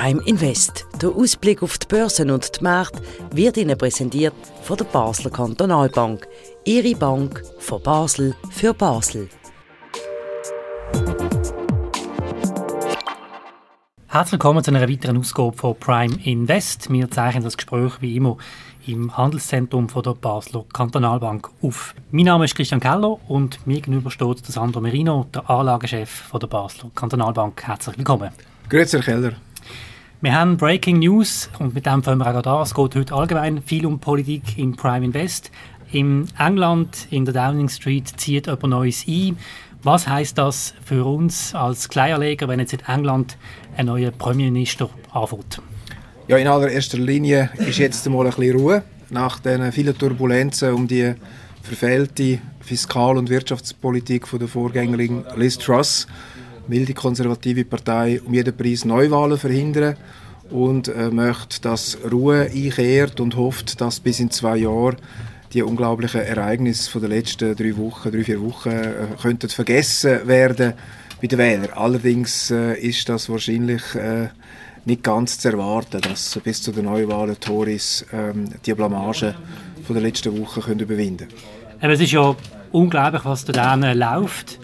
Prime Invest. Der Ausblick auf die Börsen und die Märkte wird Ihnen präsentiert von der Basler Kantonalbank. Ihre Bank von Basel für Basel. Herzlich willkommen zu einer weiteren Ausgabe von Prime Invest. Wir zeichnen das Gespräch wie immer im Handelszentrum von der Basler Kantonalbank auf. Mein Name ist Christian Keller und mir gegenüber steht der Sandro Merino, der Anlagechef von der Basler Kantonalbank. Herzlich willkommen. Grüezi, Herr Keller. Wir haben Breaking News und mit dem fangen wir auch an. Es geht heute allgemein viel um Politik im Prime Invest. In England, in der Downing Street, zieht jemand Neues ein. Was heißt das für uns als Kleinanleger, wenn jetzt in England ein neuer Premierminister anfängt? Ja, in allererster Linie ist jetzt mal ein bisschen Ruhe nach den vielen Turbulenzen um die verfehlte Fiskal- und Wirtschaftspolitik von der Vorgängerin Liz Truss will die konservative Partei um jeden Preis Neuwahlen verhindern und äh, möchte, dass Ruhe einkehrt und hofft, dass bis in zwei Jahren die unglaublichen Ereignisse den letzten drei Wochen, drei, vier Wochen äh, könnten vergessen werden bei den Wählern. Allerdings äh, ist das wahrscheinlich äh, nicht ganz zu erwarten, dass bis zu den Neuwahlen Tories ähm, die Blamage von der letzten Woche können überwinden können. Es ist ja unglaublich, was da läuft.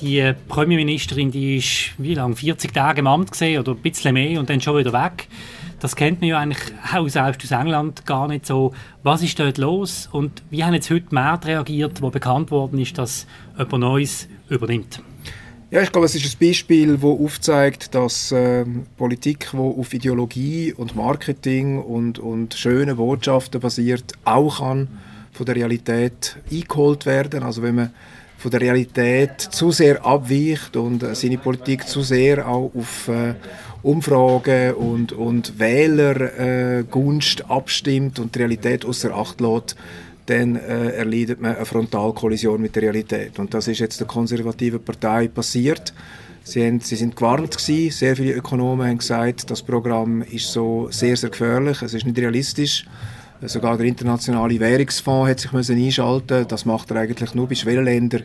Die Premierministerin, die ist wie lange 40 Tage im Amt gesehen oder ein bisschen mehr und dann schon wieder weg. Das kennt man ja eigentlich auch selbst aus England gar nicht so. Was ist dort los und wie haben jetzt heute Märkte reagiert, wo bekannt worden ist, dass jemand Neues übernimmt? Ja, ich glaube, es ist ein Beispiel, das aufzeigt, dass äh, Politik, die auf Ideologie und Marketing und, und schönen Botschaften basiert, auch kann von der Realität eingeholt werden. Also wenn man von der Realität zu sehr abweicht und äh, seine Politik zu sehr auch auf äh, Umfragen und, und Wählergunst äh, abstimmt und die Realität außer Acht lässt, dann äh, erleidet man eine Frontalkollision mit der Realität. Und das ist jetzt der konservativen Partei passiert. Sie, haben, sie sind gewarnt gewesen. Sehr viele Ökonomen haben gesagt, das Programm ist so sehr, sehr gefährlich. Es ist nicht realistisch. Sogar der internationale Währungsfonds hat sich müssen einschalten. Das macht er eigentlich nur bei Schwellenländern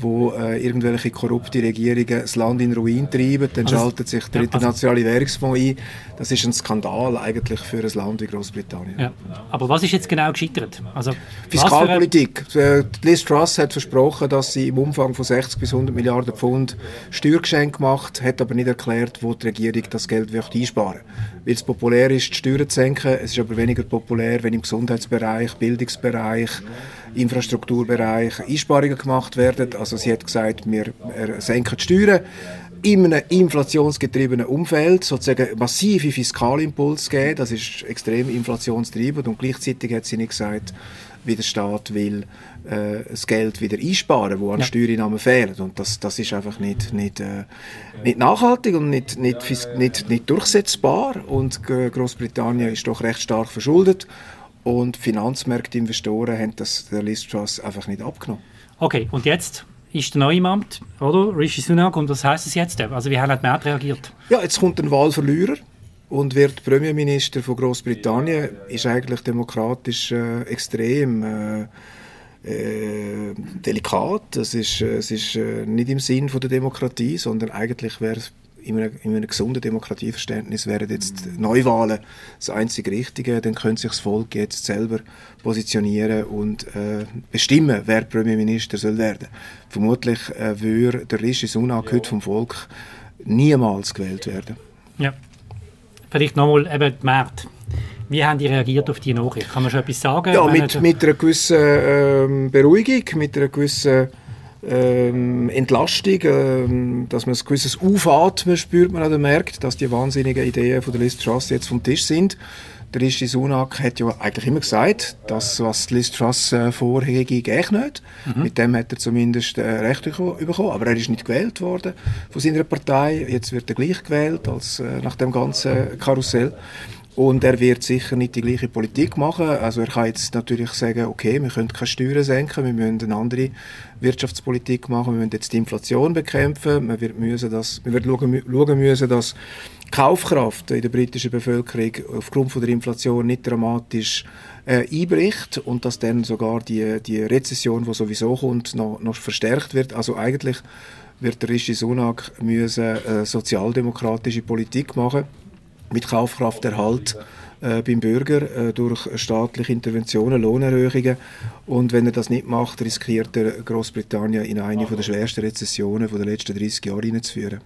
wo äh, irgendwelche korrupte Regierungen das Land in Ruin treiben, dann also, schaltet sich der ja, also internationale also, Währungsfonds ein. Das ist ein Skandal eigentlich für ein Land wie Großbritannien. Ja. Aber was ist jetzt genau gescheitert? Also, Fiskalpolitik. Ein... Liz Truss hat versprochen, dass sie im Umfang von 60 bis 100 Milliarden Pfund Steuergeschenke macht, hat aber nicht erklärt, wo die Regierung das Geld möchte einsparen Weil es populär ist, die Steuern zu senken. Es ist aber weniger populär, wenn im Gesundheitsbereich, Bildungsbereich, Infrastrukturbereich Einsparungen gemacht werden. Also sie hat gesagt, wir senken die Steuern in einem inflationsgetriebenen Umfeld sozusagen massive Fiskalimpuls geben. Das ist extrem inflationstreibend und gleichzeitig hat sie nicht gesagt, wie der Staat will äh, das Geld wieder einsparen, wo an ja. Steuereinnahmen fehlen. Und das, das ist einfach nicht, nicht, äh, nicht nachhaltig und nicht, nicht, nicht, nicht durchsetzbar. Und Großbritannien ist doch recht stark verschuldet. Und Finanzmärkte, Investoren haben das der Liz Truss einfach nicht abgenommen. Okay, und jetzt ist der neue im Amt, oder? Rishi Sunak, und was heißt es jetzt? Also wie haben die Märkte reagiert? Ja, jetzt kommt ein Wahlverlierer und wird Premierminister von Großbritannien. Ist eigentlich demokratisch äh, extrem äh, äh, delikat. Es ist, es ist äh, nicht im Sinn von der Demokratie, sondern eigentlich wäre es in einem, in einem gesunden Demokratieverständnis wären jetzt Neuwahlen das einzige Richtige. Dann könnte sich das Volk jetzt selber positionieren und äh, bestimmen, wer Premierminister soll werden. Vermutlich äh, würde der Rishi Sunak heute vom Volk niemals gewählt werden. Ja. Vielleicht nochmal eben die Märkte. Wie haben die reagiert auf die Nachricht? Kann man schon etwas sagen? Ja, mit, mit einer gewissen äh, Beruhigung, mit einer gewissen ähm, Entlastung, ähm, dass man ein gewisses Aufatmen spürt man oder merkt, dass die wahnsinnigen Ideen von der Liz Truss jetzt vom Tisch sind. Der Rishi Sunak hat ja eigentlich immer gesagt, dass was Liz Truss äh, vorhege, geht nicht. Mhm. Mit dem hat er zumindest äh, Recht bekommen, aber er ist nicht gewählt worden von seiner Partei. Jetzt wird er gleich gewählt als äh, nach dem ganzen Karussell. Und er wird sicher nicht die gleiche Politik machen. Also er kann jetzt natürlich sagen, okay, wir können keine Steuern senken, wir müssen eine andere Wirtschaftspolitik machen, wir müssen jetzt die Inflation bekämpfen, wir wird müssen das, wir werden schauen, müssen, dass Kaufkraft in der britischen Bevölkerung aufgrund von der Inflation nicht dramatisch äh, einbricht und dass dann sogar die, die Rezession, die sowieso kommt, noch, noch verstärkt wird. Also eigentlich wird der Rishi Sunak müssen, äh, sozialdemokratische Politik machen mit Kaufkrafterhalt äh, beim Bürger äh, durch staatliche Interventionen, Lohnerhöhungen. Und wenn er das nicht macht, riskiert er Großbritannien in eine der schwersten Rezessionen der letzten 30 Jahre hineinzuführen.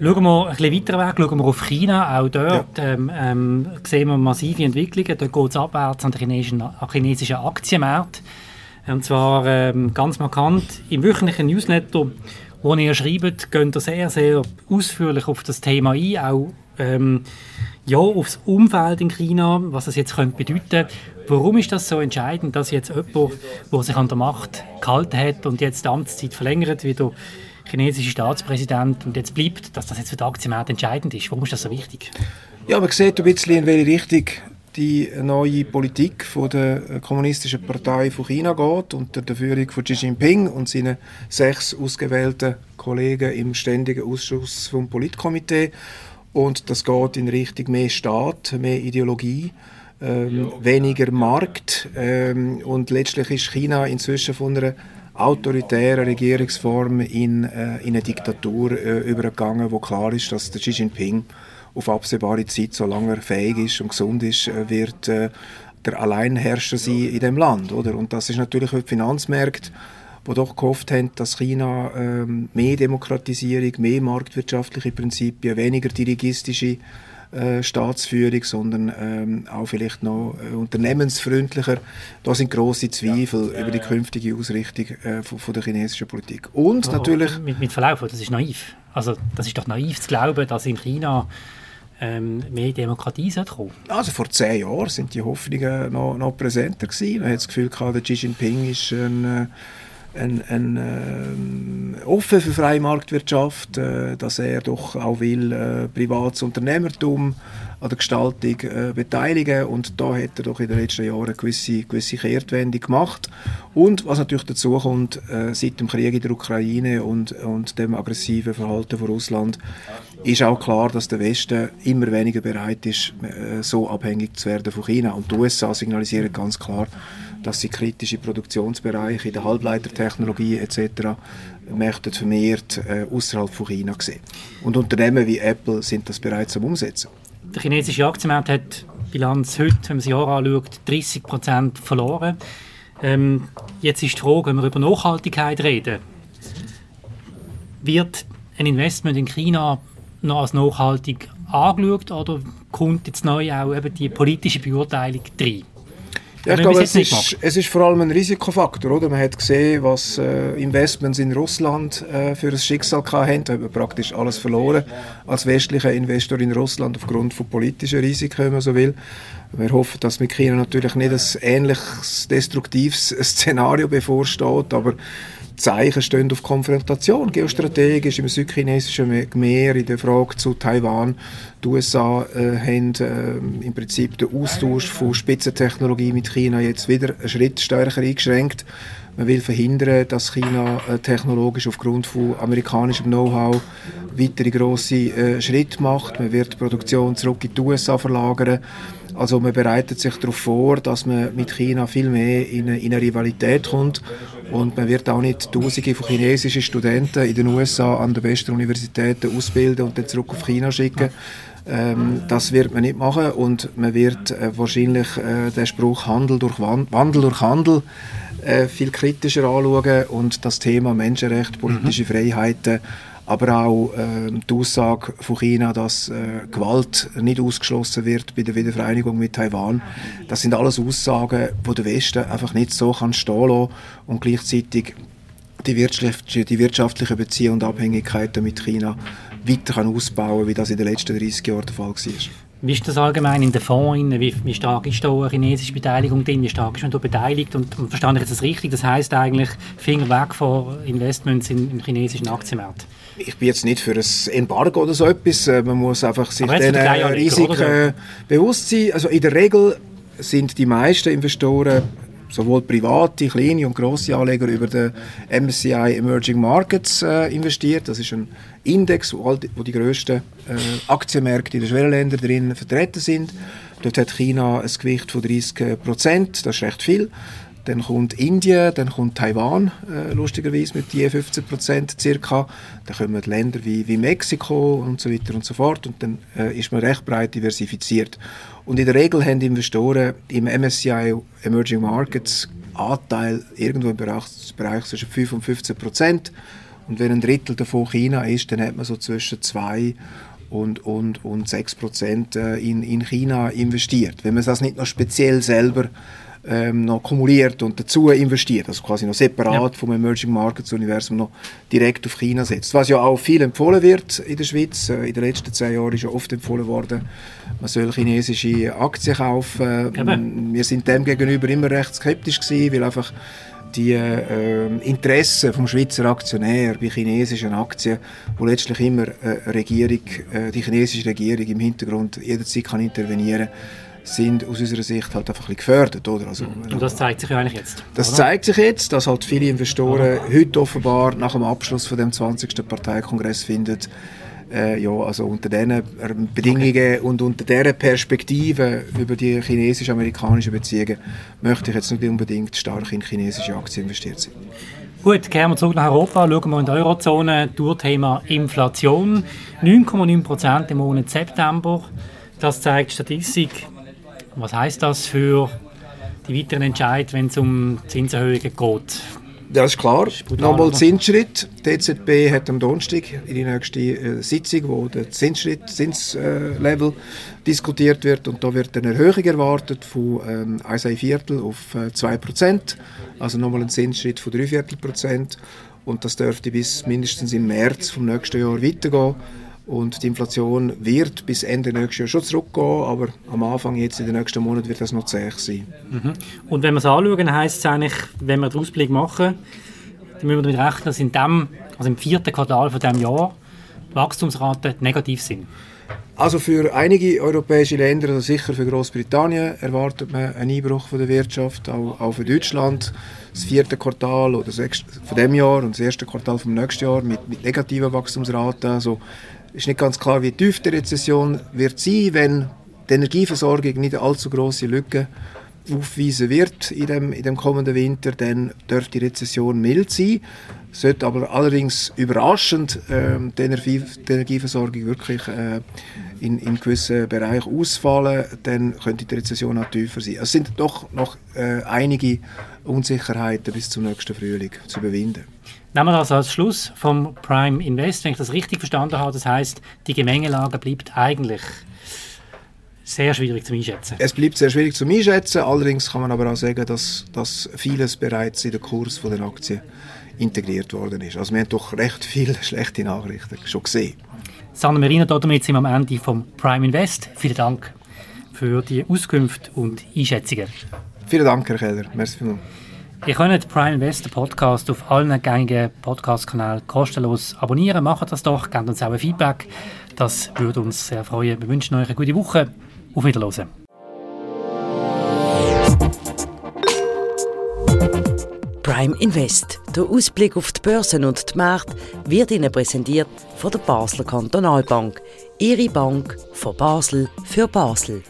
Schauen wir ein bisschen weiter weg, schauen wir auf China. Auch dort ja. ähm, ähm, sehen wir massive Entwicklungen. Dort geht es abwärts an den chinesischen, chinesischen Aktienmärkten. Und zwar ähm, ganz markant im wöchentlichen Newsletter, wo ihr schreibt, geht ihr sehr, sehr ausführlich auf das Thema ein, auch ähm, ja, aufs Umfeld in China, was das jetzt könnte bedeuten Warum ist das so entscheidend, dass jetzt jemand, der sich an der Macht gehalten hat und jetzt die Amtszeit verlängert, wie der chinesische Staatspräsident und jetzt bleibt, dass das jetzt für den Aktienmarkt entscheidend ist? Warum ist das so wichtig? Ja, man sieht ein bisschen, in welche Richtung die neue Politik von der Kommunistischen Partei von China geht unter der Führung von Xi Jinping und seinen sechs ausgewählten Kollegen im ständigen Ausschuss vom Politkomitee. Und das geht in Richtung mehr Staat, mehr Ideologie, ähm, weniger Markt. Ähm, und letztlich ist China inzwischen von einer autoritären Regierungsform in, äh, in eine Diktatur äh, übergegangen, wo klar ist, dass der Xi Jinping auf absehbare Zeit, solange er fähig ist und gesund ist, äh, wird äh, der Alleinherrscher sein in dem Land, oder? Und das ist natürlich für die Finanzmärkte die doch gehofft haben, dass China ähm, mehr Demokratisierung, mehr marktwirtschaftliche Prinzipien, weniger dirigistische äh, Staatsführung, sondern ähm, auch vielleicht noch äh, unternehmensfreundlicher. Da sind große Zweifel ja, über die künftige Ausrichtung äh, von, von, der chinesischen Politik. Und aber natürlich... Mit, mit Verlauf, das ist naiv. Also das ist doch naiv zu glauben, dass in China ähm, mehr Demokratie kommen Also vor zehn Jahren sind die Hoffnungen noch, noch präsenter gewesen. Man hat das Gefühl gehabt, der Xi Jinping ist ein äh, ein, ein äh, offen für freie Marktwirtschaft, äh, dass er doch auch will äh, privates Unternehmertum an der Gestaltung äh, beteiligen und da hat er doch in den letzten Jahren eine gewisse, gewisse Kehrtwende gemacht und was natürlich dazu kommt, äh, seit dem Krieg in der Ukraine und, und dem aggressiven Verhalten von Russland ist auch klar, dass der Westen immer weniger bereit ist, äh, so abhängig zu werden von China und die USA signalisieren ganz klar, dass sie kritische Produktionsbereiche in der Halbleitertechnologie etc. möchten vermehrt äh, außerhalb von China sehen. Und Unternehmen wie Apple sind das bereits am Umsetzen. Der chinesische Aktienmarkt hat Bilanz heute, wenn man das Jahr anschaut, 30 Prozent verloren. Ähm, jetzt ist die Frage, wenn wir über Nachhaltigkeit reden, wird ein Investment in China noch als nachhaltig angeschaut oder kommt jetzt neu auch eben die politische Beurteilung rein? Ja, ich glaube, es ist, es ist vor allem ein Risikofaktor. Oder? Man hat gesehen, was äh, Investments in Russland äh, für ein Schicksal hatten. Da hat man praktisch alles verloren als westlicher Investor in Russland aufgrund von politischen Risiken, wenn man so will. Wir hoffen, dass mit China natürlich nicht ein ähnliches destruktives Szenario bevorsteht, aber Zeichen stehen auf Konfrontation, geostrategisch im südchinesischen Meer, in der Frage zu Taiwan. Die USA äh, haben äh, im Prinzip den Austausch von Spitzentechnologie mit China jetzt wieder einen Schritt stärker eingeschränkt. Man will verhindern, dass China äh, technologisch aufgrund von amerikanischem Know-how weitere grosse äh, Schritte macht. Man wird die Produktion zurück in die USA verlagern. Also man bereitet sich darauf vor, dass man mit China viel mehr in eine, in eine Rivalität kommt und man wird auch nicht Tausende von chinesischen Studenten in den USA an den besten Universitäten ausbilden und dann zurück auf China schicken. Ähm, das wird man nicht machen und man wird äh, wahrscheinlich äh, den Spruch Handel durch Wandel durch Handel äh, viel kritischer anschauen und das Thema Menschenrechte, politische mhm. Freiheiten aber auch äh, die Aussage von China, dass äh, Gewalt nicht ausgeschlossen wird bei der Wiedervereinigung mit Taiwan. Das sind alles Aussagen, wo der Westen einfach nicht so kann stehen lassen und gleichzeitig die, wirtschaftliche, die wirtschaftlichen Beziehungen und Abhängigkeiten mit China weiter kann ausbauen wie das in den letzten 30 Jahren der Fall war. Wie ist das allgemein in den Fonds? Wie, wie stark ist da eine chinesische Beteiligung drin? Wie stark ist man da beteiligt? Und, und verstehe ich jetzt das richtig? Das heißt eigentlich Finger weg von Investments in, im chinesischen Aktienmarkt? ich bin jetzt nicht für ein Embargo oder so etwas. Äh, man muss einfach sich diesen Risiken bewusst sein. Also in der Regel sind die meisten Investoren sowohl private, kleine und grosse Anleger über den MSCI Emerging Markets äh, investiert. Das ist ein Index, wo, die, wo die grössten äh, Aktienmärkte in den Schwellenländern drin vertreten sind. Dort hat China ein Gewicht von 30 Prozent, das ist recht viel. dann kommt Indien, dann kommt Taiwan, äh, lustigerweise mit je 15 Prozent circa. Dann kommen Länder wie, wie Mexiko und so weiter und so fort. Und dann äh, ist man recht breit diversifiziert. Und in der Regel haben Investoren im MSCI Emerging Markets Anteil irgendwo im Bereich, Bereich zwischen 5 und 15 Prozent. Und wenn ein Drittel davon China ist, dann hat man so zwischen 2 und, und, und 6 Prozent äh, in, in China investiert. Wenn man das nicht noch speziell selber ähm, noch kumuliert und dazu investiert, also quasi noch separat ja. vom Emerging Markets Universum noch direkt auf China setzt. Was ja auch viel empfohlen wird in der Schweiz. Äh, in den letzten zehn Jahren ist ja oft empfohlen worden, man soll chinesische Aktien kaufen. Ähm, wir sind dem gegenüber immer recht skeptisch gewesen, weil einfach die äh, Interessen vom Schweizer Aktionär bei chinesischen Aktien, wo letztlich immer äh, Regierung, äh, die chinesische Regierung im Hintergrund jederzeit kann intervenieren kann, sind aus unserer Sicht halt einfach ein gefördert. Oder? Also, Und das zeigt sich ja eigentlich jetzt. Das oder? zeigt sich jetzt, dass halt viele Investoren oder? heute offenbar nach dem Abschluss von dem 20. Parteikongress finden, äh, ja, also unter diesen Bedingungen okay. und unter dieser Perspektive über die chinesisch-amerikanischen Beziehungen möchte ich jetzt nicht unbedingt stark in chinesische Aktien investiert sein. Gut, kehren wir zurück nach Europa, schauen wir in die Eurozone, Thema Inflation. 9,9% im Monat September. Das zeigt Statistik was heißt das für die weiteren Entscheidungen, wenn es um Zinserhöhungen geht? Das ist klar. Nochmal Zinsschritt. Die EZB hat am Donnerstag in die nächste äh, Sitzung, wo der Zinsschritt, Zinslevel äh, diskutiert wird. Und da wird eine Erhöhung erwartet von ähm, 1 Viertel auf äh, 2 Prozent. Also nochmal ein Zinsschritt von 3 Viertel Prozent. Und das dürfte bis mindestens im März vom nächsten Jahr weitergehen. Und die Inflation wird bis Ende nächstes Jahr schon zurückgehen, aber am Anfang, jetzt in den nächsten Monaten, wird das noch zäh sein. Mhm. Und wenn wir es anschauen, heisst es eigentlich, wenn wir den Ausblick machen, dann müssen wir damit rechnen, dass in dem, also im vierten Quartal von diesem Jahr Wachstumsraten negativ sind. Also für einige europäische Länder, also sicher für Großbritannien, erwartet man einen Einbruch von der Wirtschaft, auch, auch für Deutschland. Das vierte Quartal oder das von dem Jahr und das erste Quartal vom nächsten Jahr mit, mit negativen Wachstumsraten. Also ist nicht ganz klar, wie tief die Rezession wird sein, wenn die Energieversorgung nicht allzu große Lücken aufweisen wird in dem, in dem kommenden Winter, dann dürfte die Rezession mild sein. Sollte aber allerdings überraschend äh, die, Energie, die, Energieversorgung wirklich äh, in, in gewissen Bereichen ausfallen, dann könnte die Rezession auch tiefer sein. Es sind doch noch äh, einige Unsicherheiten bis zum nächsten Frühling zu überwinden. Nehmen wir das als Schluss vom Prime Invest, wenn ich das richtig verstanden habe. Das heißt, die Gemengelage bleibt eigentlich sehr schwierig zu einschätzen. Es bleibt sehr schwierig zu einschätzen. Allerdings kann man aber auch sagen, dass, dass vieles bereits in den Kurs der Aktien integriert worden ist. Also wir haben doch recht viele schlechte Nachrichten schon gesehen. Sanna Merino, damit sind wir am Ende vom Prime Invest. Vielen Dank für die Auskünfte und Einschätzungen. Vielen Dank, Herr Keller. Merci vielmals. Ihr könnt Prime Invest Podcast auf allen gängigen Podcast-Kanälen kostenlos abonnieren. Macht das doch, gebt uns auch ein Feedback. Das würde uns sehr freuen. Wir wünschen euch eine gute Woche. Auf Wiedersehen. Prime Invest. Der Ausblick auf die Börsen und die Märkte wird Ihnen präsentiert von der Basler Kantonalbank. Ihre Bank von Basel für Basel.